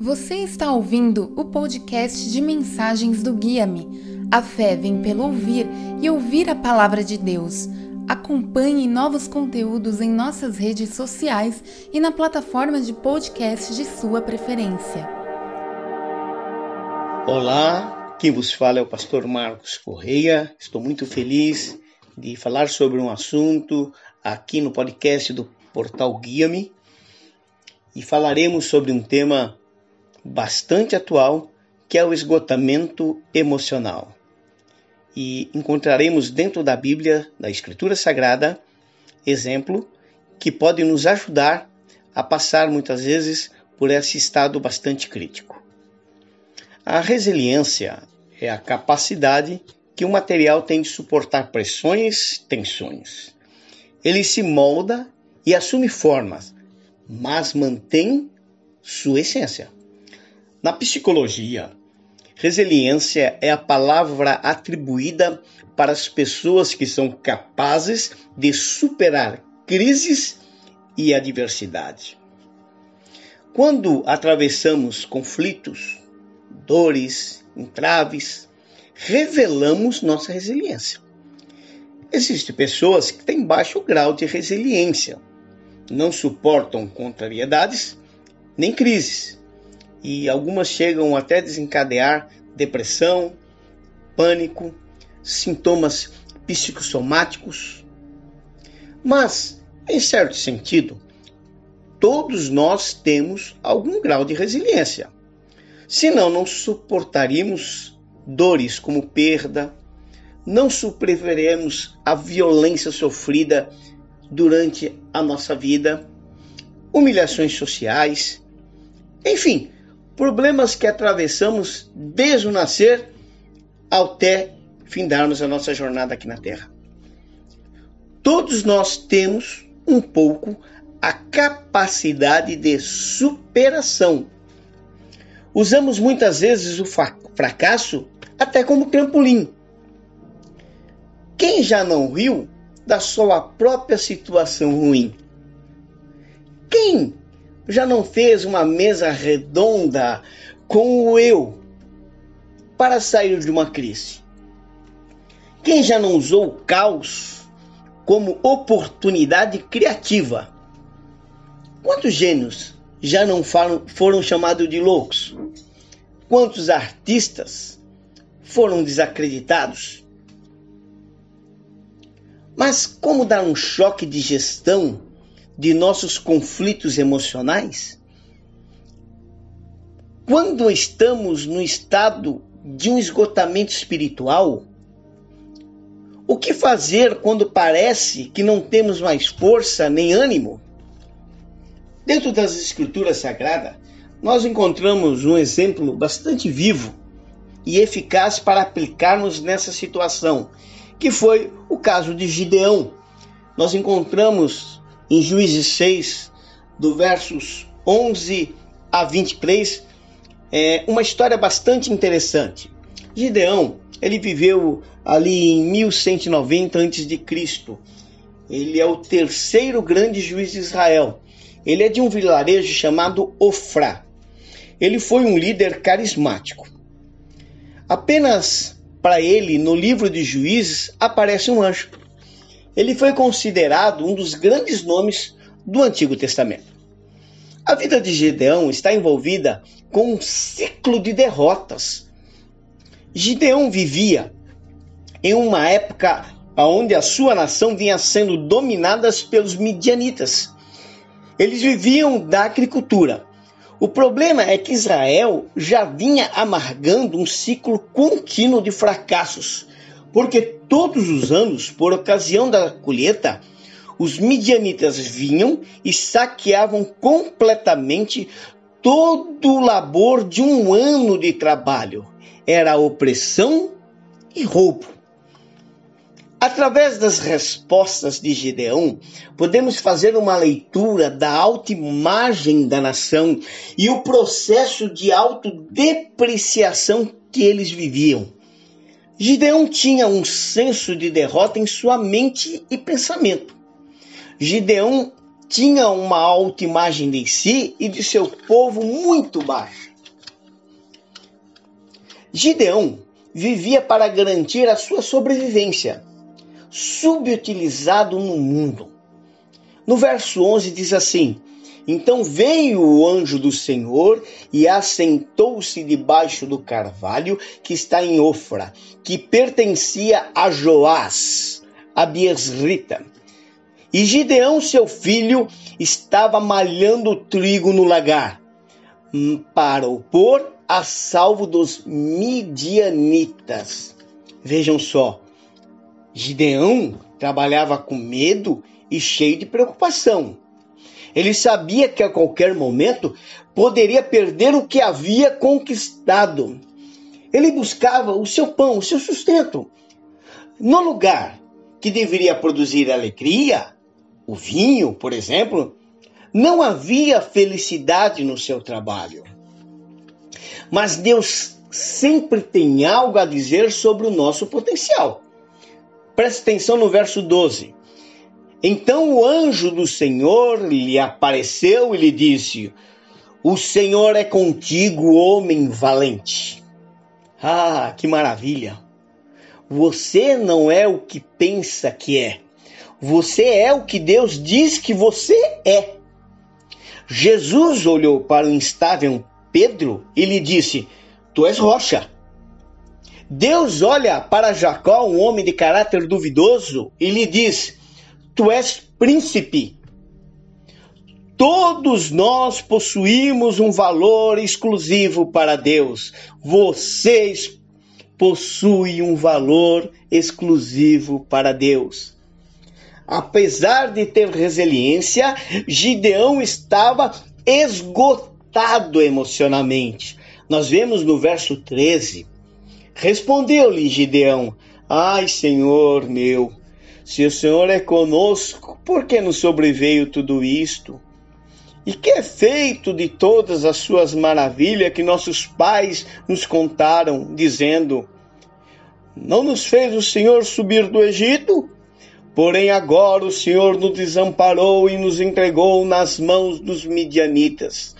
Você está ouvindo o podcast de mensagens do Guia-me. A fé vem pelo ouvir e ouvir a palavra de Deus. Acompanhe novos conteúdos em nossas redes sociais e na plataforma de podcast de sua preferência. Olá, quem vos fala é o pastor Marcos Correia. Estou muito feliz de falar sobre um assunto aqui no podcast do portal Guia-me e falaremos sobre um tema bastante atual, que é o esgotamento emocional. E encontraremos dentro da Bíblia, da Escritura Sagrada, exemplo que pode nos ajudar a passar muitas vezes por esse estado bastante crítico. A resiliência é a capacidade que o material tem de suportar pressões, tensões. Ele se molda e assume formas, mas mantém sua essência. Na psicologia, resiliência é a palavra atribuída para as pessoas que são capazes de superar crises e adversidade. Quando atravessamos conflitos, dores, entraves, revelamos nossa resiliência. Existem pessoas que têm baixo grau de resiliência, não suportam contrariedades nem crises e algumas chegam até desencadear depressão, pânico, sintomas psicossomáticos. Mas, em certo sentido, todos nós temos algum grau de resiliência. Senão, não suportaríamos dores como perda, não superaremos a violência sofrida durante a nossa vida, humilhações sociais, enfim, problemas que atravessamos desde o nascer até findarmos a nossa jornada aqui na Terra. Todos nós temos um pouco a capacidade de superação. Usamos muitas vezes o fracasso até como trampolim. Quem já não riu da sua própria situação ruim? Quem já não fez uma mesa redonda com o eu para sair de uma crise? Quem já não usou o caos como oportunidade criativa? Quantos gênios já não foram chamados de loucos? Quantos artistas foram desacreditados? Mas como dar um choque de gestão de nossos conflitos emocionais? Quando estamos no estado de um esgotamento espiritual, o que fazer quando parece que não temos mais força nem ânimo? Dentro das Escrituras Sagradas, nós encontramos um exemplo bastante vivo e eficaz para aplicarmos nessa situação, que foi o caso de Gideão. Nós encontramos em Juízes 6, do versos 11 a 23, é uma história bastante interessante. Gideão, ele viveu ali em 1190 a.C. Ele é o terceiro grande juiz de Israel. Ele é de um vilarejo chamado Ofrá. Ele foi um líder carismático. Apenas para ele, no livro de Juízes, aparece um anjo ele foi considerado um dos grandes nomes do Antigo Testamento. A vida de Gideão está envolvida com um ciclo de derrotas. Gideão vivia em uma época onde a sua nação vinha sendo dominada pelos midianitas. Eles viviam da agricultura. O problema é que Israel já vinha amargando um ciclo contínuo de fracassos porque todos os anos, por ocasião da colheita, os midianitas vinham e saqueavam completamente todo o labor de um ano de trabalho. Era opressão e roubo. Através das respostas de Gideão, podemos fazer uma leitura da autoimagem da nação e o processo de autodepreciação que eles viviam. Gideão tinha um senso de derrota em sua mente e pensamento. Gideão tinha uma autoimagem de si e de seu povo muito baixa. Gideão vivia para garantir a sua sobrevivência, subutilizado no mundo. No verso 11 diz assim: Então veio o anjo do Senhor e assentou-se debaixo do carvalho que está em Ofra, que pertencia a Joás, a Biesrita. E Gideão, seu filho, estava malhando trigo no lagar, para o pôr a salvo dos midianitas. Vejam só, Gideão trabalhava com medo e cheio de preocupação. Ele sabia que a qualquer momento poderia perder o que havia conquistado. Ele buscava o seu pão, o seu sustento. No lugar que deveria produzir alegria, o vinho, por exemplo, não havia felicidade no seu trabalho. Mas Deus sempre tem algo a dizer sobre o nosso potencial. Preste atenção no verso 12. Então o anjo do Senhor lhe apareceu e lhe disse: O Senhor é contigo, homem valente. Ah, que maravilha! Você não é o que pensa que é. Você é o que Deus diz que você é. Jesus olhou para o instável Pedro e lhe disse: Tu és rocha. Deus olha para Jacó, um homem de caráter duvidoso, e lhe diz: Tu és príncipe. Todos nós possuímos um valor exclusivo para Deus. Vocês possuem um valor exclusivo para Deus. Apesar de ter resiliência, Gideão estava esgotado emocionalmente. Nós vemos no verso 13: Respondeu-lhe Gideão: Ai, Senhor meu, se o Senhor é conosco, por que nos sobreveio tudo isto? E que é feito de todas as suas maravilhas que nossos pais nos contaram, dizendo: Não nos fez o Senhor subir do Egito? Porém, agora o Senhor nos desamparou e nos entregou nas mãos dos midianitas.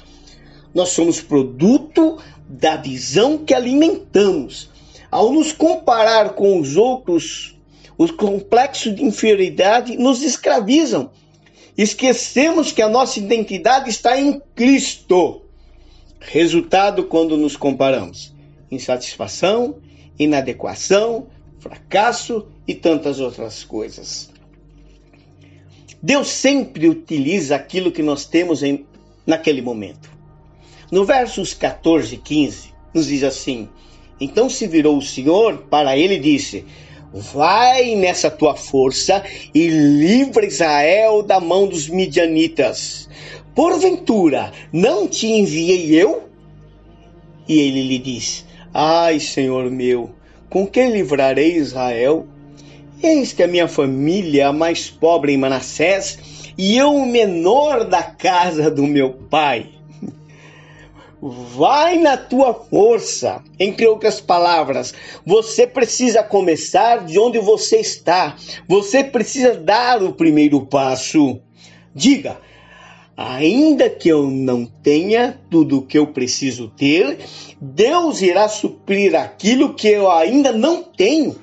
Nós somos produto da visão que alimentamos. Ao nos comparar com os outros, os complexos de inferioridade nos escravizam. Esquecemos que a nossa identidade está em Cristo. Resultado quando nos comparamos: insatisfação, inadequação, fracasso e tantas outras coisas. Deus sempre utiliza aquilo que nós temos em, naquele momento. No versos 14 e 15, nos diz assim: Então se virou o Senhor para ele e disse: Vai nessa tua força e livra Israel da mão dos midianitas. Porventura, não te enviei eu? E ele lhe disse: Ai, Senhor meu, com que livrarei Israel? Eis que a minha família é a mais pobre em Manassés e eu o menor da casa do meu pai. Vai na tua força. Entre outras palavras, você precisa começar de onde você está. Você precisa dar o primeiro passo. Diga: ainda que eu não tenha tudo o que eu preciso ter, Deus irá suprir aquilo que eu ainda não tenho.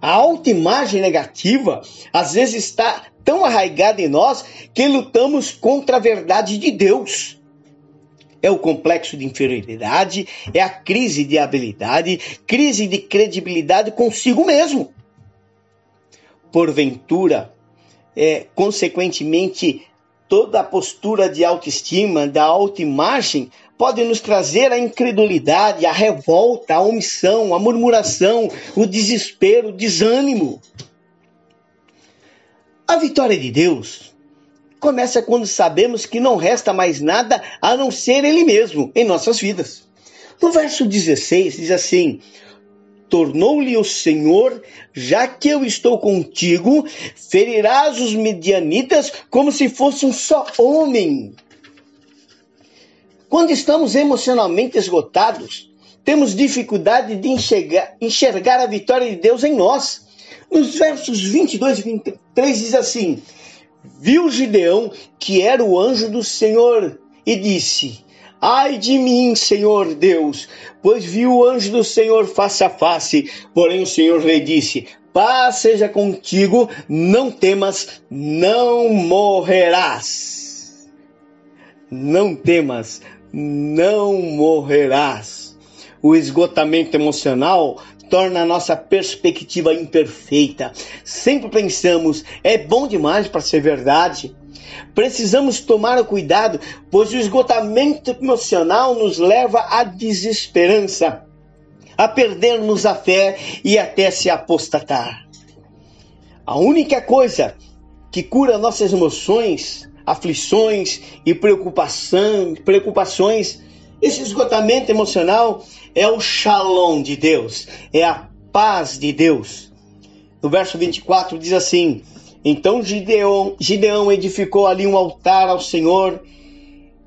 A autoimagem negativa às vezes está tão arraigada em nós que lutamos contra a verdade de Deus é o complexo de inferioridade, é a crise de habilidade, crise de credibilidade consigo mesmo. Porventura, é, consequentemente, toda a postura de autoestima, da autoimagem, pode nos trazer a incredulidade, a revolta, a omissão, a murmuração, o desespero, o desânimo. A vitória de Deus começa quando sabemos que não resta mais nada a não ser Ele mesmo em nossas vidas. No verso 16 diz assim: Tornou-lhe o Senhor, já que eu estou contigo, ferirás os medianitas como se fosse um só homem. Quando estamos emocionalmente esgotados, temos dificuldade de enxergar, enxergar a vitória de Deus em nós. Nos versos 22 e 23 diz assim: viu Gideão que era o anjo do Senhor e disse: Ai de mim, Senhor Deus, pois vi o anjo do Senhor face a face. Porém o Senhor lhe disse: Paz seja contigo, não temas, não morrerás. Não temas, não morrerás. O esgotamento emocional torna a nossa perspectiva imperfeita. Sempre pensamos, é bom demais para ser verdade. Precisamos tomar o cuidado, pois o esgotamento emocional nos leva à desesperança, a perdermos a fé e até se apostatar. A única coisa que cura nossas emoções, aflições e preocupação, preocupações, esse esgotamento emocional é o shalom de Deus, é a paz de Deus. No verso 24 diz assim: então Gideão, Gideão edificou ali um altar ao Senhor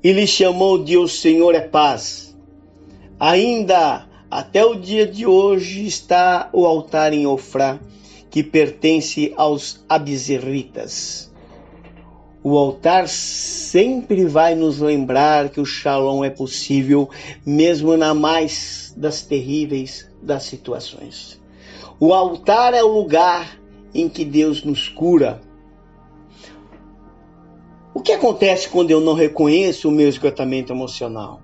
e lhe chamou de O Senhor é Paz. Ainda até o dia de hoje está o altar em Ofrá, que pertence aos abizerritas. O altar sempre vai nos lembrar que o shalom é possível, mesmo na mais das terríveis das situações. O altar é o lugar em que Deus nos cura. O que acontece quando eu não reconheço o meu esgotamento emocional?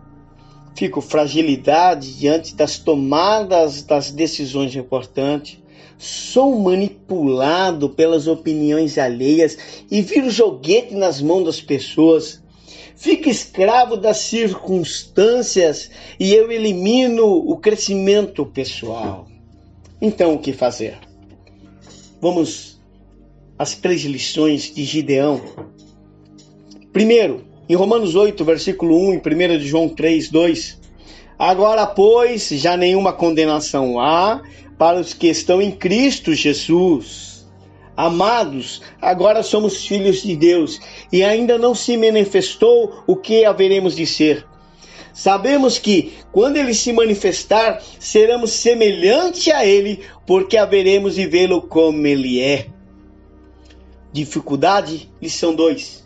Fico fragilidade diante das tomadas das decisões importantes. Sou manipulado pelas opiniões alheias e viro joguete nas mãos das pessoas. Fico escravo das circunstâncias e eu elimino o crescimento pessoal. Então, o que fazer? Vamos às três lições de Gideão. Primeiro, em Romanos 8, versículo 1 e 1 de João 3, 2. Agora, pois, já nenhuma condenação há para os que estão em Cristo Jesus. Amados, agora somos filhos de Deus e ainda não se manifestou o que haveremos de ser. Sabemos que, quando ele se manifestar, seremos semelhante a ele, porque haveremos de vê-lo como ele é. Dificuldade, lição 2.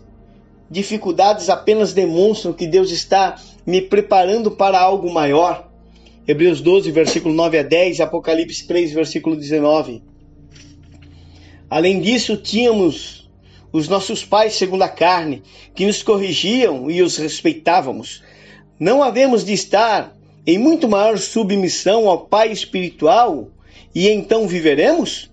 Dificuldades apenas demonstram que Deus está me preparando para algo maior. Hebreus 12, versículo 9 a 10, Apocalipse 3, versículo 19. Além disso, tínhamos os nossos pais segundo a carne, que nos corrigiam e os respeitávamos não havemos de estar em muito maior submissão ao Pai espiritual e então viveremos?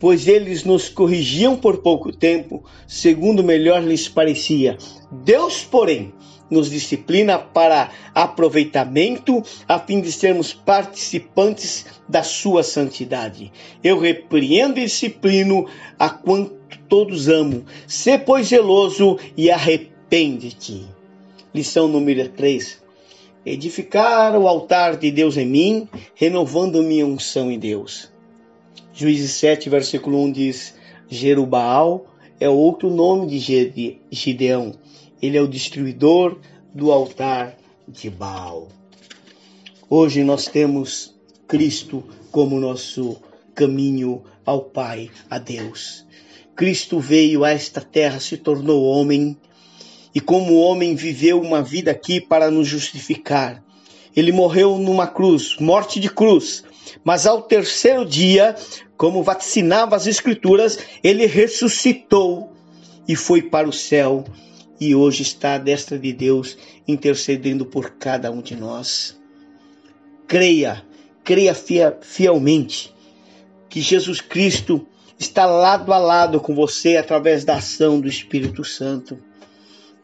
Pois eles nos corrigiam por pouco tempo, segundo melhor lhes parecia. Deus, porém, nos disciplina para aproveitamento, a fim de sermos participantes da sua santidade. Eu repreendo e disciplino a quanto todos amo. Sê, pois, zeloso e arrepende-te. Lição número 3. Edificar o altar de Deus em mim, renovando minha unção em Deus. Juízes 7, versículo 1 diz: Jerubaal é outro nome de Gideão. Ele é o destruidor do altar de Baal. Hoje nós temos Cristo como nosso caminho ao Pai, a Deus. Cristo veio a esta terra, se tornou homem, e como homem viveu uma vida aqui para nos justificar. Ele morreu numa cruz, morte de cruz, mas ao terceiro dia, como vacinava as Escrituras, ele ressuscitou e foi para o céu e hoje está à destra de Deus intercedendo por cada um de nós. Creia, creia fielmente que Jesus Cristo está lado a lado com você através da ação do Espírito Santo.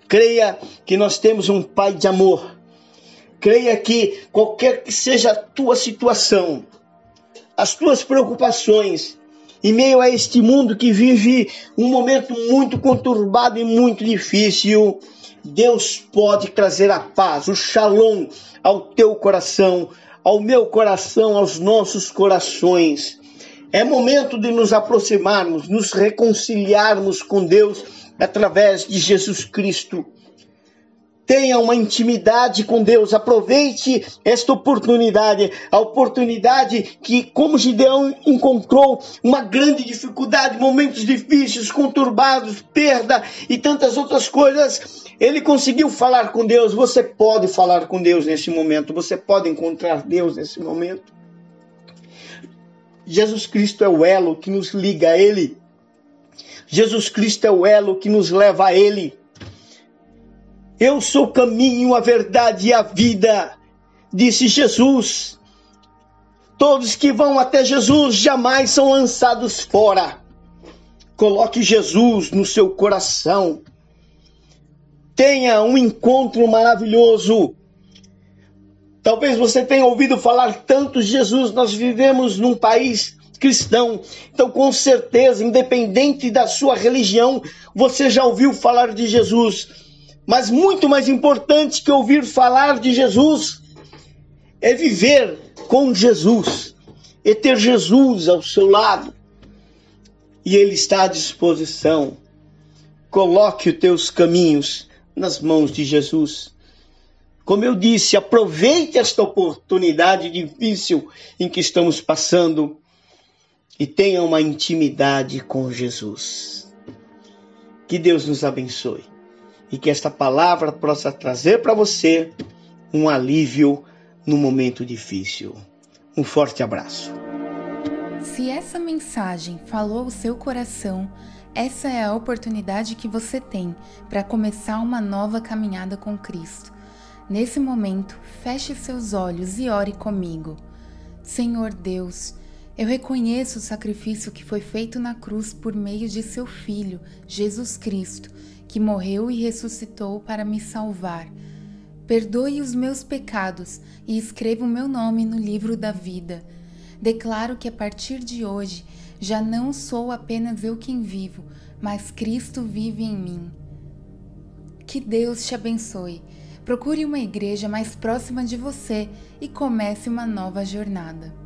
Creia que nós temos um Pai de amor. Creia que qualquer que seja a tua situação, as tuas preocupações, em meio a este mundo que vive um momento muito conturbado e muito difícil, Deus pode trazer a paz, o shalom ao teu coração, ao meu coração, aos nossos corações. É momento de nos aproximarmos, nos reconciliarmos com Deus através de Jesus Cristo. Tenha uma intimidade com Deus, aproveite esta oportunidade, a oportunidade que, como Gideão encontrou uma grande dificuldade, momentos difíceis, conturbados, perda e tantas outras coisas, ele conseguiu falar com Deus. Você pode falar com Deus nesse momento, você pode encontrar Deus nesse momento. Jesus Cristo é o elo que nos liga a Ele. Jesus Cristo é o elo que nos leva a Ele. Eu sou o caminho, a verdade e a vida, disse Jesus. Todos que vão até Jesus jamais são lançados fora. Coloque Jesus no seu coração. Tenha um encontro maravilhoso. Talvez você tenha ouvido falar tanto de Jesus. Nós vivemos num país cristão. Então, com certeza, independente da sua religião, você já ouviu falar de Jesus. Mas muito mais importante que ouvir falar de Jesus é viver com Jesus e ter Jesus ao seu lado. E Ele está à disposição. Coloque os teus caminhos nas mãos de Jesus. Como eu disse, aproveite esta oportunidade difícil em que estamos passando e tenha uma intimidade com Jesus. Que Deus nos abençoe e que esta palavra possa trazer para você um alívio no momento difícil. Um forte abraço. Se essa mensagem falou o seu coração, essa é a oportunidade que você tem para começar uma nova caminhada com Cristo. Nesse momento, feche seus olhos e ore comigo. Senhor Deus, eu reconheço o sacrifício que foi feito na cruz por meio de seu Filho, Jesus Cristo que morreu e ressuscitou para me salvar. Perdoe os meus pecados e escreva o meu nome no livro da vida. Declaro que a partir de hoje já não sou apenas eu quem vivo, mas Cristo vive em mim. Que Deus te abençoe. Procure uma igreja mais próxima de você e comece uma nova jornada.